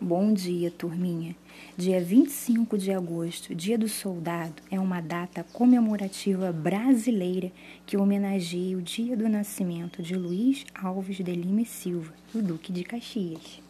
Bom dia, turminha. Dia 25 de agosto, Dia do Soldado, é uma data comemorativa brasileira que homenageia o dia do nascimento de Luiz Alves de Lima e Silva, o Duque de Caxias.